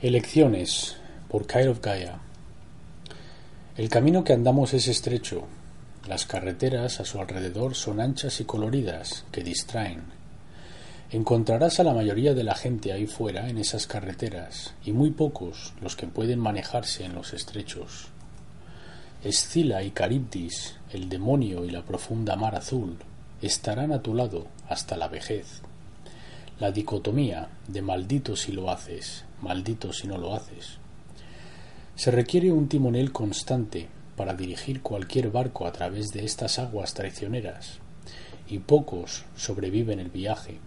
Elecciones por Kyle Gaia. El camino que andamos es estrecho. Las carreteras a su alrededor son anchas y coloridas, que distraen. Encontrarás a la mayoría de la gente ahí fuera en esas carreteras, y muy pocos los que pueden manejarse en los estrechos. Escila y Caribdis, el demonio y la profunda mar azul, estarán a tu lado hasta la vejez. La dicotomía de maldito si lo haces, maldito si no lo haces, se requiere un timonel constante para dirigir cualquier barco a través de estas aguas traicioneras, y pocos sobreviven el viaje.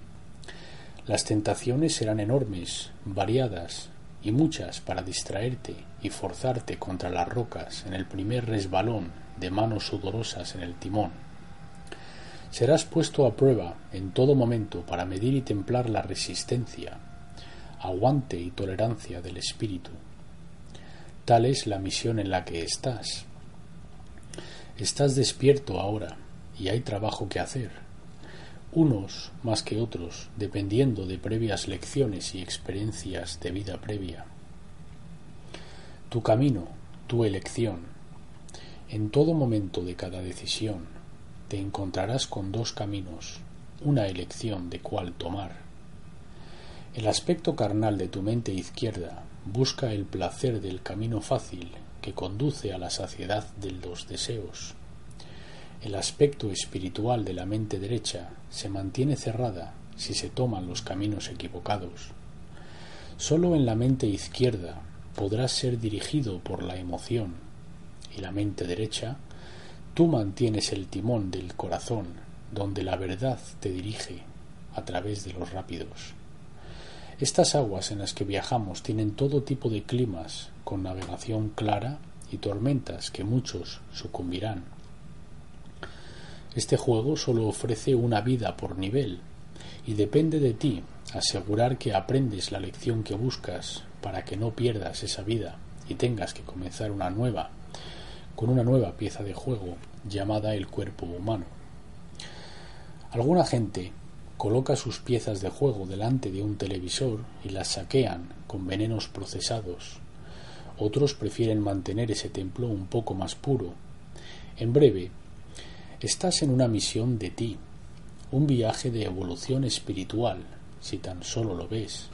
Las tentaciones serán enormes, variadas y muchas para distraerte y forzarte contra las rocas en el primer resbalón de manos sudorosas en el timón. Serás puesto a prueba en todo momento para medir y templar la resistencia, aguante y tolerancia del espíritu. Tal es la misión en la que estás. Estás despierto ahora y hay trabajo que hacer. Unos más que otros, dependiendo de previas lecciones y experiencias de vida previa. Tu camino, tu elección. En todo momento de cada decisión, te encontrarás con dos caminos, una elección de cuál tomar. El aspecto carnal de tu mente izquierda busca el placer del camino fácil que conduce a la saciedad de los deseos. El aspecto espiritual de la mente derecha se mantiene cerrada si se toman los caminos equivocados. Sólo en la mente izquierda podrás ser dirigido por la emoción y la mente derecha tú mantienes el timón del corazón donde la verdad te dirige a través de los rápidos. Estas aguas en las que viajamos tienen todo tipo de climas, con navegación clara y tormentas que muchos sucumbirán. Este juego solo ofrece una vida por nivel, y depende de ti asegurar que aprendes la lección que buscas para que no pierdas esa vida y tengas que comenzar una nueva, con una nueva pieza de juego llamada el cuerpo humano. Alguna gente coloca sus piezas de juego delante de un televisor y las saquean con venenos procesados. Otros prefieren mantener ese templo un poco más puro. En breve, estás en una misión de ti, un viaje de evolución espiritual, si tan solo lo ves.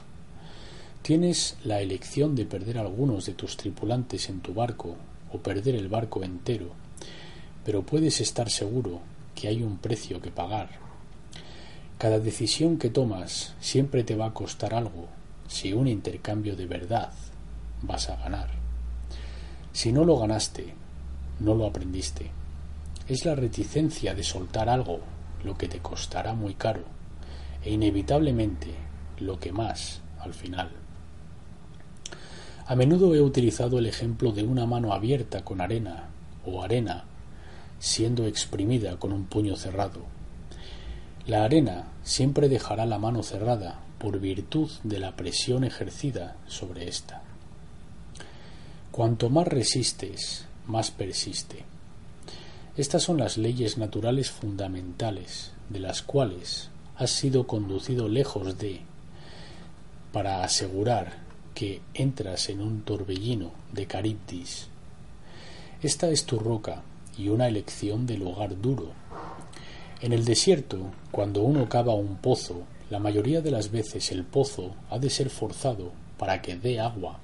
Tienes la elección de perder algunos de tus tripulantes en tu barco o perder el barco entero, pero puedes estar seguro que hay un precio que pagar. Cada decisión que tomas siempre te va a costar algo. Si un intercambio de verdad vas a ganar. Si no lo ganaste, no lo aprendiste. Es la reticencia de soltar algo lo que te costará muy caro e inevitablemente lo que más al final. A menudo he utilizado el ejemplo de una mano abierta con arena o arena siendo exprimida con un puño cerrado la arena siempre dejará la mano cerrada por virtud de la presión ejercida sobre ésta. Cuanto más resistes, más persiste. Estas son las leyes naturales fundamentales de las cuales has sido conducido lejos de para asegurar que entras en un torbellino de Caribdis. Esta es tu roca y una elección de lugar duro en el desierto, cuando uno cava un pozo, la mayoría de las veces el pozo ha de ser forzado para que dé agua,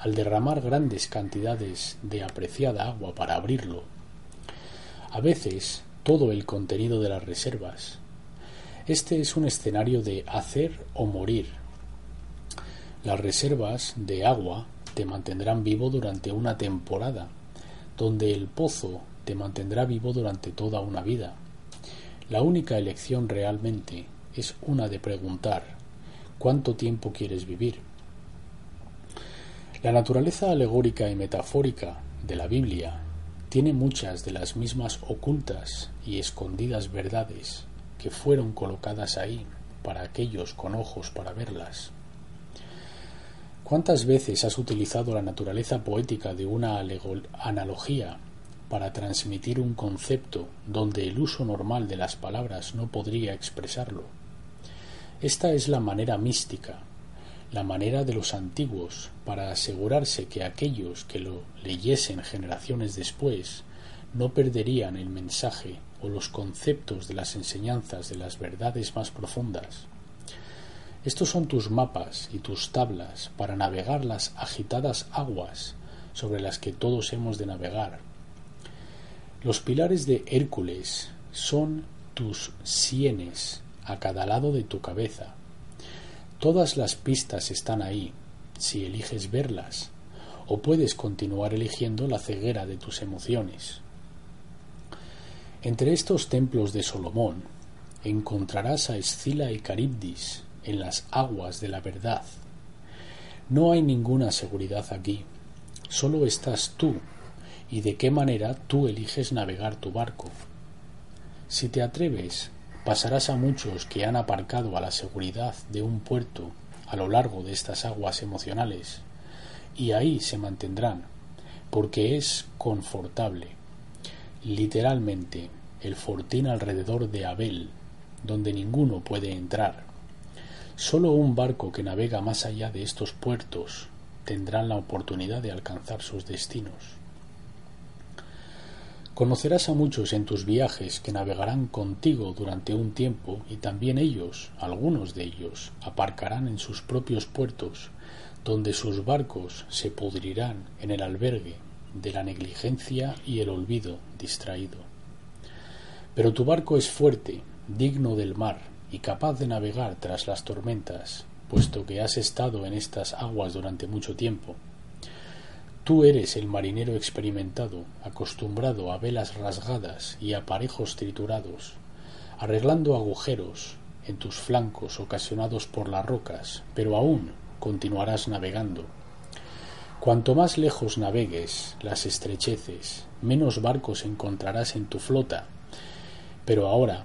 al derramar grandes cantidades de apreciada agua para abrirlo. A veces todo el contenido de las reservas. Este es un escenario de hacer o morir. Las reservas de agua te mantendrán vivo durante una temporada, donde el pozo te mantendrá vivo durante toda una vida. La única elección realmente es una de preguntar ¿cuánto tiempo quieres vivir? La naturaleza alegórica y metafórica de la Biblia tiene muchas de las mismas ocultas y escondidas verdades que fueron colocadas ahí para aquellos con ojos para verlas. ¿Cuántas veces has utilizado la naturaleza poética de una analogía para transmitir un concepto donde el uso normal de las palabras no podría expresarlo? Esta es la manera mística, la manera de los antiguos para asegurarse que aquellos que lo leyesen generaciones después no perderían el mensaje o los conceptos de las enseñanzas de las verdades más profundas. Estos son tus mapas y tus tablas para navegar las agitadas aguas sobre las que todos hemos de navegar. Los pilares de Hércules son tus sienes a cada lado de tu cabeza. Todas las pistas están ahí, si eliges verlas, o puedes continuar eligiendo la ceguera de tus emociones. Entre estos templos de Solomón encontrarás a Escila y Caribdis en las aguas de la verdad. No hay ninguna seguridad aquí, solo estás tú y de qué manera tú eliges navegar tu barco. Si te atreves, pasarás a muchos que han aparcado a la seguridad de un puerto a lo largo de estas aguas emocionales, y ahí se mantendrán, porque es confortable literalmente el fortín alrededor de Abel, donde ninguno puede entrar. Solo un barco que navega más allá de estos puertos tendrá la oportunidad de alcanzar sus destinos. Conocerás a muchos en tus viajes que navegarán contigo durante un tiempo y también ellos, algunos de ellos, aparcarán en sus propios puertos, donde sus barcos se pudrirán en el albergue de la negligencia y el olvido distraído. Pero tu barco es fuerte, digno del mar y capaz de navegar tras las tormentas, puesto que has estado en estas aguas durante mucho tiempo. Tú eres el marinero experimentado, acostumbrado a velas rasgadas y aparejos triturados, arreglando agujeros en tus flancos ocasionados por las rocas, pero aún continuarás navegando Cuanto más lejos navegues las estrecheces, menos barcos encontrarás en tu flota. Pero ahora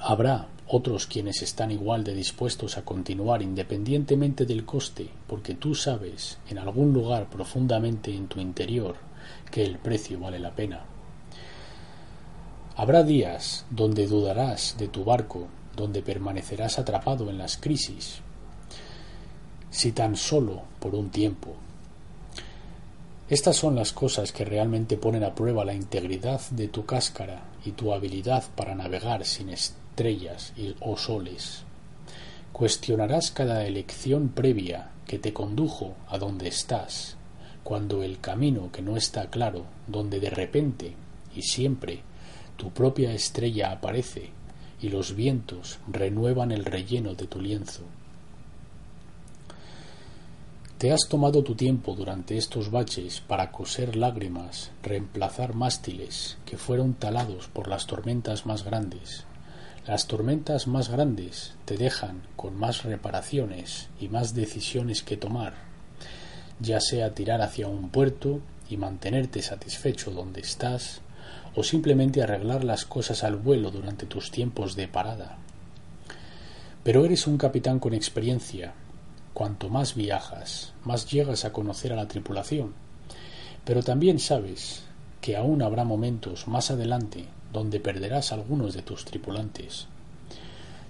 habrá otros quienes están igual de dispuestos a continuar independientemente del coste, porque tú sabes en algún lugar profundamente en tu interior que el precio vale la pena. Habrá días donde dudarás de tu barco, donde permanecerás atrapado en las crisis, si tan solo por un tiempo. Estas son las cosas que realmente ponen a prueba la integridad de tu cáscara y tu habilidad para navegar sin estrellas o soles. Cuestionarás cada elección previa que te condujo a donde estás, cuando el camino que no está claro, donde de repente y siempre tu propia estrella aparece y los vientos renuevan el relleno de tu lienzo. Te has tomado tu tiempo durante estos baches para coser lágrimas, reemplazar mástiles que fueron talados por las tormentas más grandes. Las tormentas más grandes te dejan con más reparaciones y más decisiones que tomar, ya sea tirar hacia un puerto y mantenerte satisfecho donde estás, o simplemente arreglar las cosas al vuelo durante tus tiempos de parada. Pero eres un capitán con experiencia Cuanto más viajas, más llegas a conocer a la tripulación. Pero también sabes que aún habrá momentos más adelante donde perderás algunos de tus tripulantes.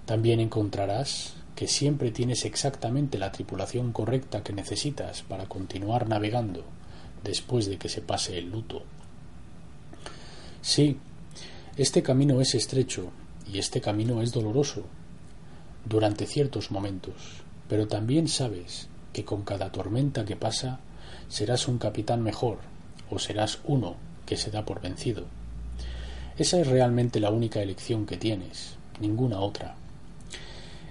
También encontrarás que siempre tienes exactamente la tripulación correcta que necesitas para continuar navegando después de que se pase el luto. Sí, este camino es estrecho y este camino es doloroso durante ciertos momentos, pero también sabes que con cada tormenta que pasa serás un capitán mejor o serás uno que se da por vencido. Esa es realmente la única elección que tienes, ninguna otra.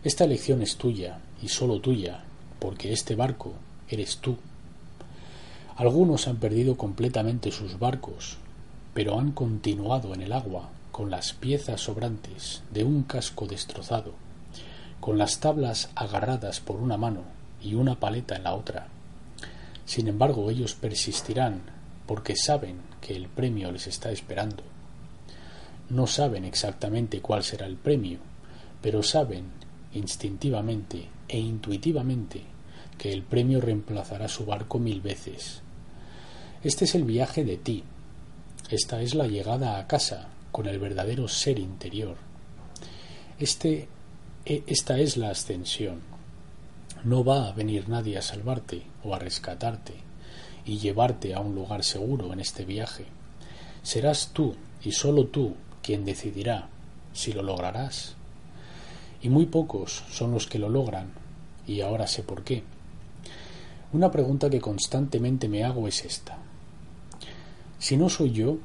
Esta elección es tuya y sólo tuya, porque este barco eres tú. Algunos han perdido completamente sus barcos, pero han continuado en el agua con las piezas sobrantes de un casco destrozado con las tablas agarradas por una mano y una paleta en la otra. Sin embargo, ellos persistirán porque saben que el premio les está esperando. No saben exactamente cuál será el premio, pero saben instintivamente e intuitivamente que el premio reemplazará su barco mil veces. Este es el viaje de ti. Esta es la llegada a casa con el verdadero ser interior. Este, esta es la ascensión. No va a venir nadie a salvarte o a rescatarte y llevarte a un lugar seguro en este viaje. Serás tú y sólo tú quien decidirá si lo lograrás. Y muy pocos son los que lo logran, y ahora sé por qué. Una pregunta que constantemente me hago es esta. Si no soy yo,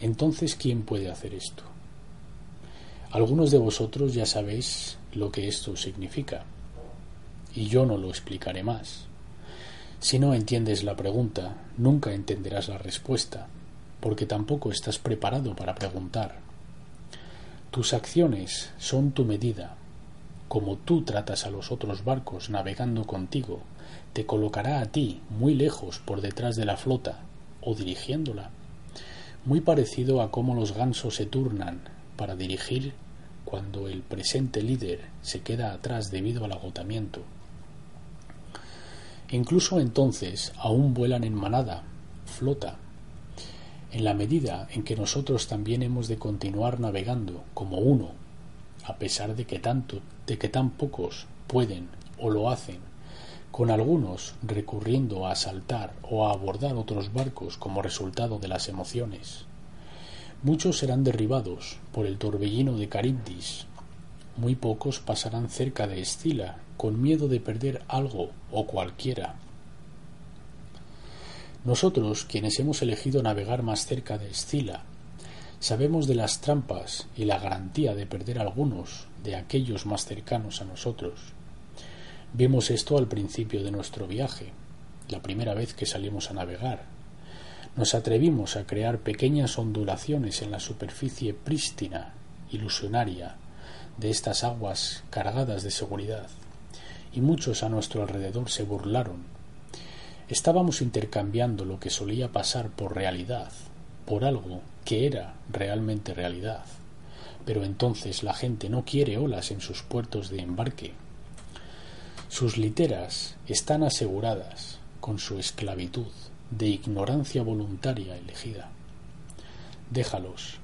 entonces ¿quién puede hacer esto? Algunos de vosotros ya sabéis lo que esto significa y yo no lo explicaré más. Si no entiendes la pregunta, nunca entenderás la respuesta, porque tampoco estás preparado para preguntar. Tus acciones son tu medida. Como tú tratas a los otros barcos navegando contigo, te colocará a ti muy lejos por detrás de la flota o dirigiéndola. Muy parecido a cómo los gansos se turnan para dirigir cuando el presente líder se queda atrás debido al agotamiento. Incluso entonces aún vuelan en manada, flota, en la medida en que nosotros también hemos de continuar navegando como uno, a pesar de que tanto, de que tan pocos pueden o lo hacen, con algunos recurriendo a asaltar o a abordar otros barcos como resultado de las emociones. Muchos serán derribados por el torbellino de Caribdis, muy pocos pasarán cerca de Escila con miedo de perder algo o cualquiera. Nosotros, quienes hemos elegido navegar más cerca de Escila, sabemos de las trampas y la garantía de perder algunos de aquellos más cercanos a nosotros. Vimos esto al principio de nuestro viaje, la primera vez que salimos a navegar. Nos atrevimos a crear pequeñas ondulaciones en la superficie prístina, ilusionaria, de estas aguas cargadas de seguridad y muchos a nuestro alrededor se burlaron. Estábamos intercambiando lo que solía pasar por realidad, por algo que era realmente realidad. Pero entonces la gente no quiere olas en sus puertos de embarque. Sus literas están aseguradas con su esclavitud de ignorancia voluntaria elegida. Déjalos.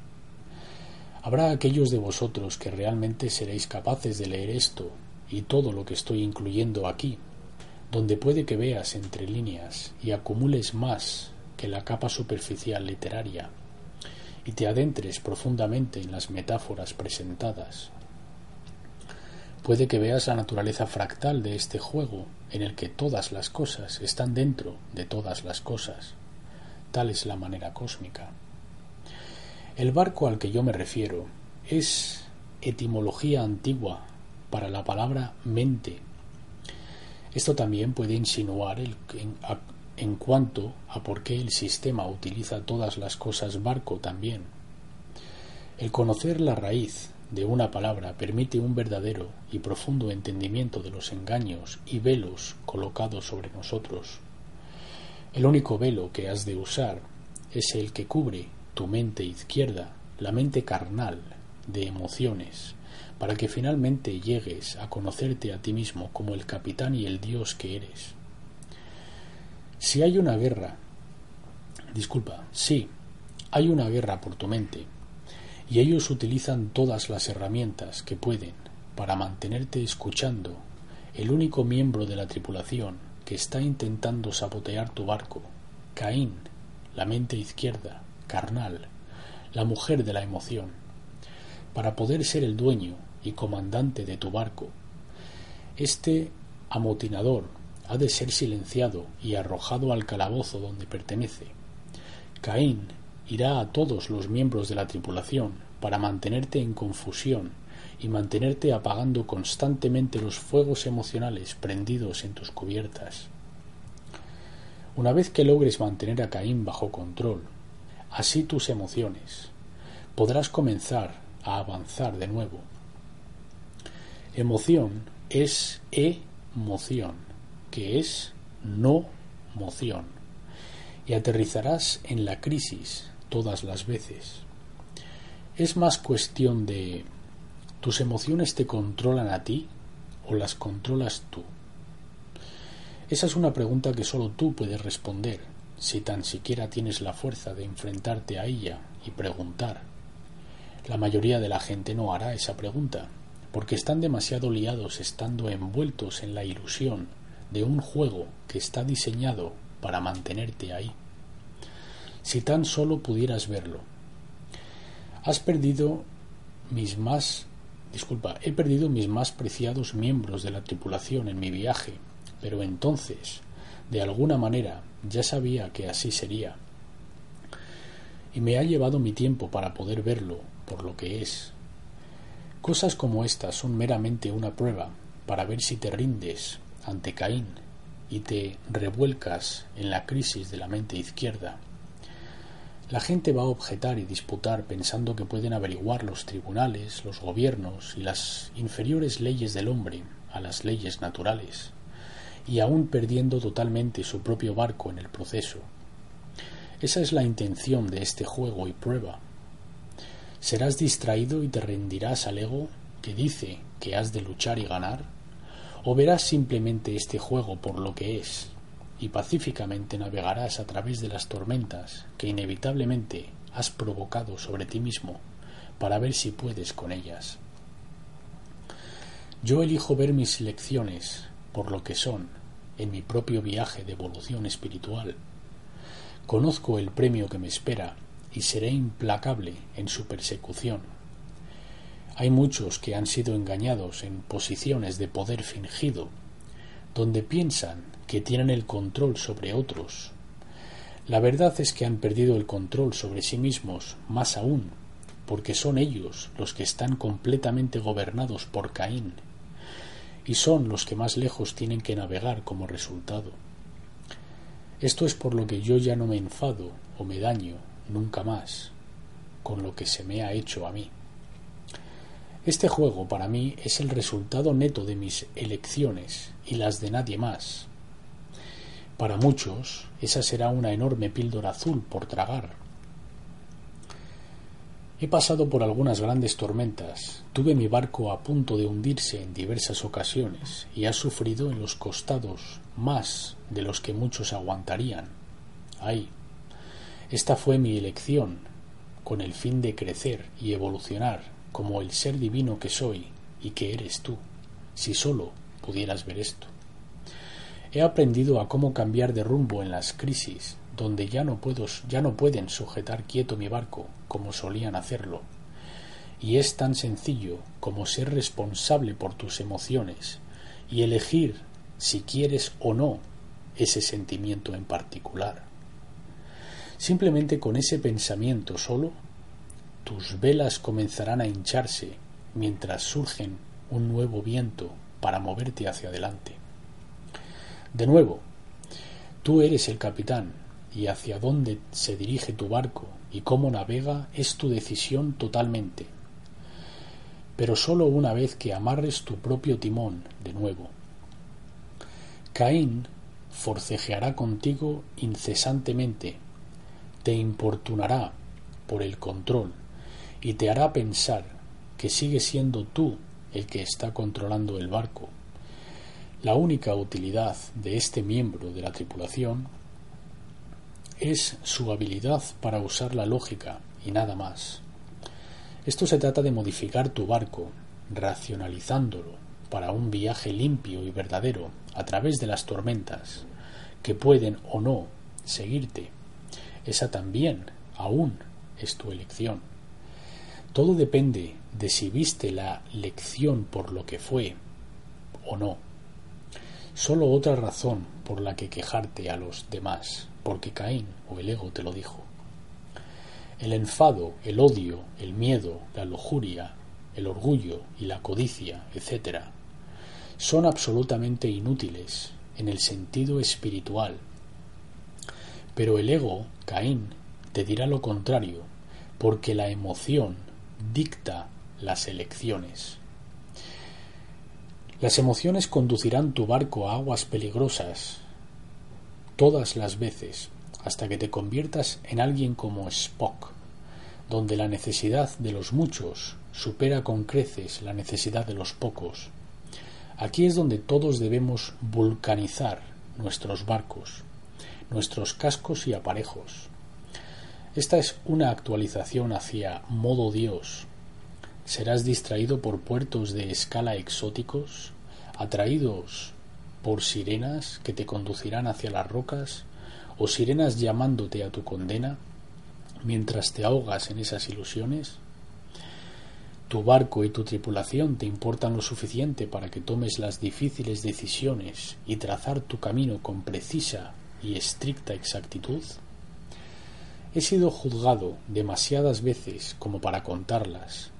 Habrá aquellos de vosotros que realmente seréis capaces de leer esto y todo lo que estoy incluyendo aquí, donde puede que veas entre líneas y acumules más que la capa superficial literaria, y te adentres profundamente en las metáforas presentadas. Puede que veas la naturaleza fractal de este juego, en el que todas las cosas están dentro de todas las cosas. Tal es la manera cósmica. El barco al que yo me refiero es etimología antigua para la palabra mente. Esto también puede insinuar el, en, en cuanto a por qué el sistema utiliza todas las cosas barco también. El conocer la raíz de una palabra permite un verdadero y profundo entendimiento de los engaños y velos colocados sobre nosotros. El único velo que has de usar es el que cubre tu mente izquierda, la mente carnal, de emociones, para que finalmente llegues a conocerte a ti mismo como el capitán y el dios que eres. Si hay una guerra, disculpa, sí, hay una guerra por tu mente, y ellos utilizan todas las herramientas que pueden para mantenerte escuchando el único miembro de la tripulación que está intentando sabotear tu barco, Caín, la mente izquierda, carnal, la mujer de la emoción, para poder ser el dueño y comandante de tu barco. Este amotinador ha de ser silenciado y arrojado al calabozo donde pertenece. Caín irá a todos los miembros de la tripulación para mantenerte en confusión y mantenerte apagando constantemente los fuegos emocionales prendidos en tus cubiertas. Una vez que logres mantener a Caín bajo control, así tus emociones, podrás comenzar a avanzar de nuevo Emoción es emoción, que es no moción y aterrizarás en la crisis todas las veces. Es más cuestión de ¿tus emociones te controlan a ti o las controlas tú? Esa es una pregunta que solo tú puedes responder, si tan siquiera tienes la fuerza de enfrentarte a ella y preguntar. La mayoría de la gente no hará esa pregunta, porque están demasiado liados estando envueltos en la ilusión de un juego que está diseñado para mantenerte ahí. Si tan solo pudieras verlo. Has perdido mis más disculpa, he perdido mis más preciados miembros de la tripulación en mi viaje, pero entonces, de alguna manera, ya sabía que así sería. Y me ha llevado mi tiempo para poder verlo por lo que es. Cosas como estas son meramente una prueba para ver si te rindes ante Caín y te revuelcas en la crisis de la mente izquierda. La gente va a objetar y disputar pensando que pueden averiguar los tribunales, los gobiernos y las inferiores leyes del hombre a las leyes naturales, y aún perdiendo totalmente su propio barco en el proceso. Esa es la intención de este juego y prueba. ¿Serás distraído y te rendirás al ego que dice que has de luchar y ganar? ¿O verás simplemente este juego por lo que es y pacíficamente navegarás a través de las tormentas que inevitablemente has provocado sobre ti mismo para ver si puedes con ellas? Yo elijo ver mis lecciones por lo que son en mi propio viaje de evolución espiritual. Conozco el premio que me espera y seré implacable en su persecución hay muchos que han sido engañados en posiciones de poder fingido, donde piensan que tienen el control sobre otros. La verdad es que han perdido el control sobre sí mismos, más aún, porque son ellos los que están completamente gobernados por Caín, y son los que más lejos tienen que navegar como resultado. Esto es por lo que yo ya no me enfado o me daño nunca más con lo que se me ha hecho a mí. Este juego para mí es el resultado neto de mis elecciones y las de nadie más. Para muchos, esa será una enorme píldora azul por tragar. He pasado por algunas grandes tormentas, tuve mi barco a punto de hundirse en diversas ocasiones y ha sufrido en los costados más de los que muchos aguantarían. Ay, esta fue mi elección, con el fin de crecer y evolucionar como el ser divino que soy y que eres tú, si solo pudieras ver esto. He aprendido a cómo cambiar de rumbo en las crisis, donde ya no, puedo, ya no pueden sujetar quieto mi barco como solían hacerlo. Y es tan sencillo como ser responsable por tus emociones y elegir si quieres o no ese sentimiento en particular. Simplemente con ese pensamiento solo tus velas comenzarán a hincharse mientras surgen un nuevo viento para moverte hacia adelante. De nuevo, tú eres el capitán y hacia dónde se dirige tu barco y cómo navega es tu decisión totalmente. Pero sólo una vez que amarres tu propio timón de nuevo. Caín forcejeará contigo incesantemente, te importunará por el control y te hará pensar que sigue siendo tú el que está controlando el barco. La única utilidad de este miembro de la tripulación es su habilidad para usar la lógica y nada más. Esto se trata de modificar tu barco, racionalizándolo para un viaje limpio y verdadero a través de las tormentas, que pueden o no seguirte. Esa también, aún, es tu elección. Todo depende de si viste la lección por lo que fue o no. Solo otra razón por la que quejarte a los demás, porque Caín o el ego te lo dijo. El enfado, el odio, el miedo, la lujuria, el orgullo y la codicia, etc., son absolutamente inútiles en el sentido espiritual. Pero el ego, Caín, te dirá lo contrario, porque la emoción dicta las elecciones. Las emociones conducirán tu barco a aguas peligrosas. todas las veces, hasta que te conviertas en alguien como Spock, donde la necesidad de los muchos supera con creces la necesidad de los pocos. Aquí es donde todos debemos vulcanizar nuestros barcos, nuestros cascos y aparejos. Esta es una actualización hacia modo Dios. Serás distraído por puertos de escala exóticos, atraídos por sirenas que te conducirán hacia las rocas, o sirenas llamándote a tu condena, mientras te ahogas en esas ilusiones? Tu barco y tu tripulación te importan lo suficiente para que tomes las difíciles decisiones y trazar tu camino con precisa y estricta exactitud? He sido juzgado demasiadas veces como para contarlas.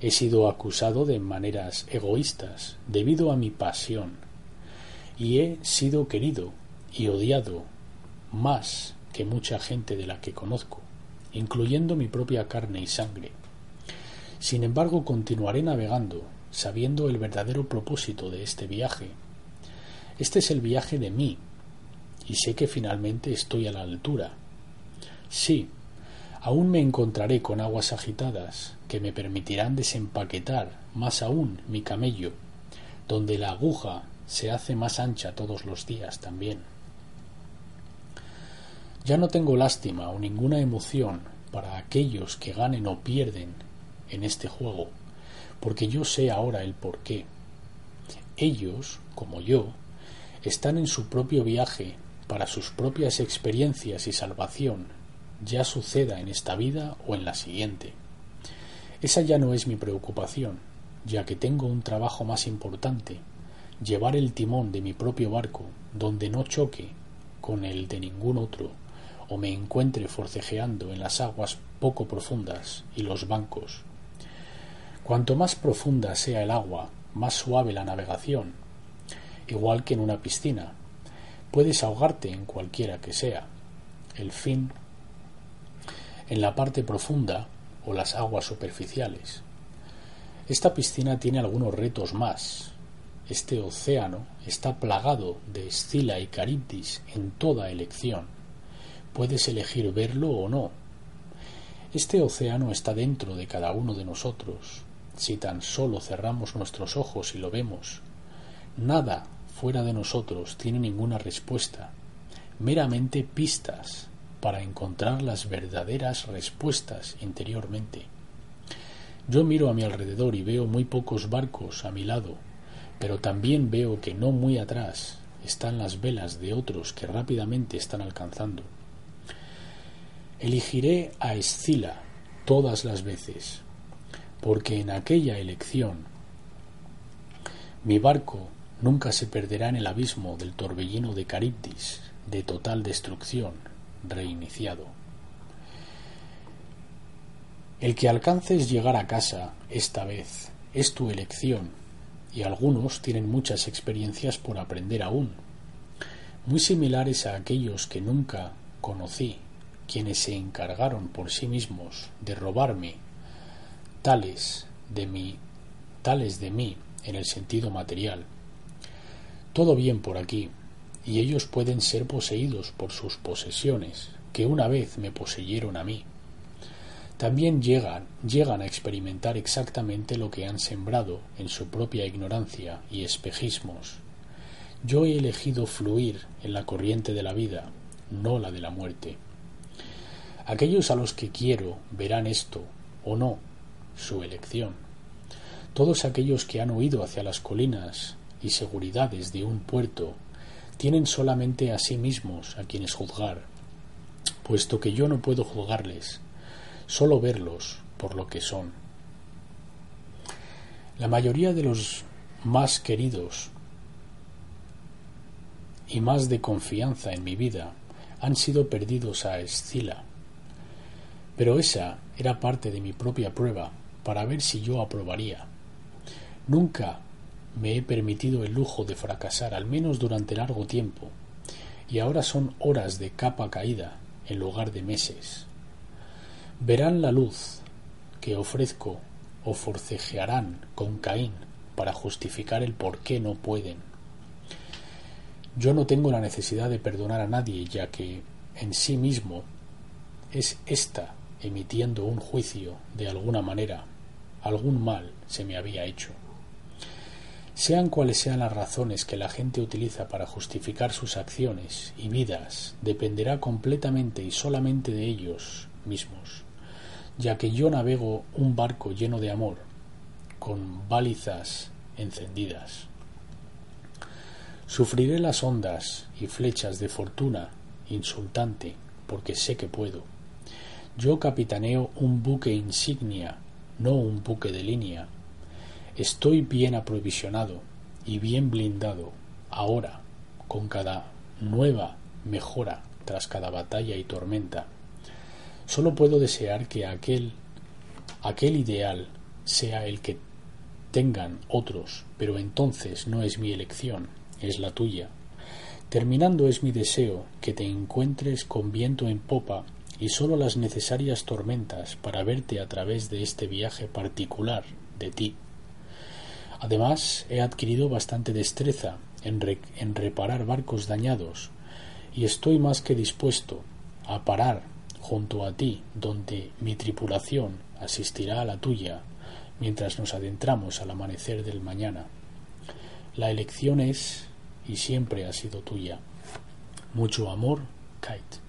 He sido acusado de maneras egoístas debido a mi pasión. Y he sido querido y odiado más que mucha gente de la que conozco incluyendo mi propia carne y sangre. Sin embargo, continuaré navegando, sabiendo el verdadero propósito de este viaje. Este es el viaje de mí, y sé que finalmente estoy a la altura. Sí, aún me encontraré con aguas agitadas que me permitirán desempaquetar más aún mi camello, donde la aguja se hace más ancha todos los días también. Ya no tengo lástima o ninguna emoción para aquellos que ganen o pierden en este juego, porque yo sé ahora el porqué. Ellos, como yo, están en su propio viaje para sus propias experiencias y salvación, ya suceda en esta vida o en la siguiente. Esa ya no es mi preocupación, ya que tengo un trabajo más importante, llevar el timón de mi propio barco, donde no choque con el de ningún otro, o me encuentre forcejeando en las aguas poco profundas y los bancos. Cuanto más profunda sea el agua, más suave la navegación, igual que en una piscina. Puedes ahogarte en cualquiera que sea. El fin en la parte profunda o las aguas superficiales. Esta piscina tiene algunos retos más. Este océano está plagado de Escila y Caribdis en toda elección Puedes elegir verlo o no. Este océano está dentro de cada uno de nosotros, si tan solo cerramos nuestros ojos y lo vemos. Nada fuera de nosotros tiene ninguna respuesta, meramente pistas para encontrar las verdaderas respuestas interiormente. Yo miro a mi alrededor y veo muy pocos barcos a mi lado, pero también veo que no muy atrás están las velas de otros que rápidamente están alcanzando. Elegiré a Escila todas las veces, porque en aquella elección mi barco nunca se perderá en el abismo del torbellino de Caribdis, de total destrucción, reiniciado. El que alcances llegar a casa esta vez es tu elección, y algunos tienen muchas experiencias por aprender aún, muy similares a aquellos que nunca conocí quienes se encargaron por sí mismos de robarme tales de mí, tales de mí en el sentido material. Todo bien por aquí, y ellos pueden ser poseídos por sus posesiones, que una vez me poseyeron a mí. También llegan, llegan a experimentar exactamente lo que han sembrado en su propia ignorancia y espejismos. Yo he elegido fluir en la corriente de la vida, no la de la muerte. Aquellos a los que quiero verán esto, o no, su elección. Todos aquellos que han huido hacia las colinas y seguridades de un puerto tienen solamente a sí mismos a quienes juzgar, puesto que yo no puedo juzgarles, solo verlos por lo que son. La mayoría de los más queridos y más de confianza en mi vida han sido perdidos a Escila, pero esa era parte de mi propia prueba para ver si yo aprobaría. Nunca me he permitido el lujo de fracasar, al menos durante largo tiempo, y ahora son horas de capa caída en lugar de meses. Verán la luz que ofrezco o forcejearán con Caín para justificar el por qué no pueden. Yo no tengo la necesidad de perdonar a nadie, ya que en sí mismo es ésta emitiendo un juicio de alguna manera, algún mal se me había hecho. Sean cuales sean las razones que la gente utiliza para justificar sus acciones y vidas, dependerá completamente y solamente de ellos mismos, ya que yo navego un barco lleno de amor, con balizas encendidas. Sufriré las ondas y flechas de fortuna insultante, porque sé que puedo. Yo capitaneo un buque insignia, no un buque de línea, Estoy bien aprovisionado y bien blindado ahora con cada nueva mejora tras cada batalla y tormenta. Solo puedo desear que aquel aquel ideal sea el que tengan otros, pero entonces no es mi elección, es la tuya. Terminando es mi deseo que te encuentres con viento en popa y sólo las necesarias tormentas para verte a través de este viaje particular de ti. Además, he adquirido bastante destreza en, en, reparar barcos dañados y estoy más que dispuesto a parar junto a ti donde mi tripulación asistirá a la tuya mientras nos adentramos al amanecer del mañana. La elección es y siempre ha sido tuya. Mucho amor, Kite.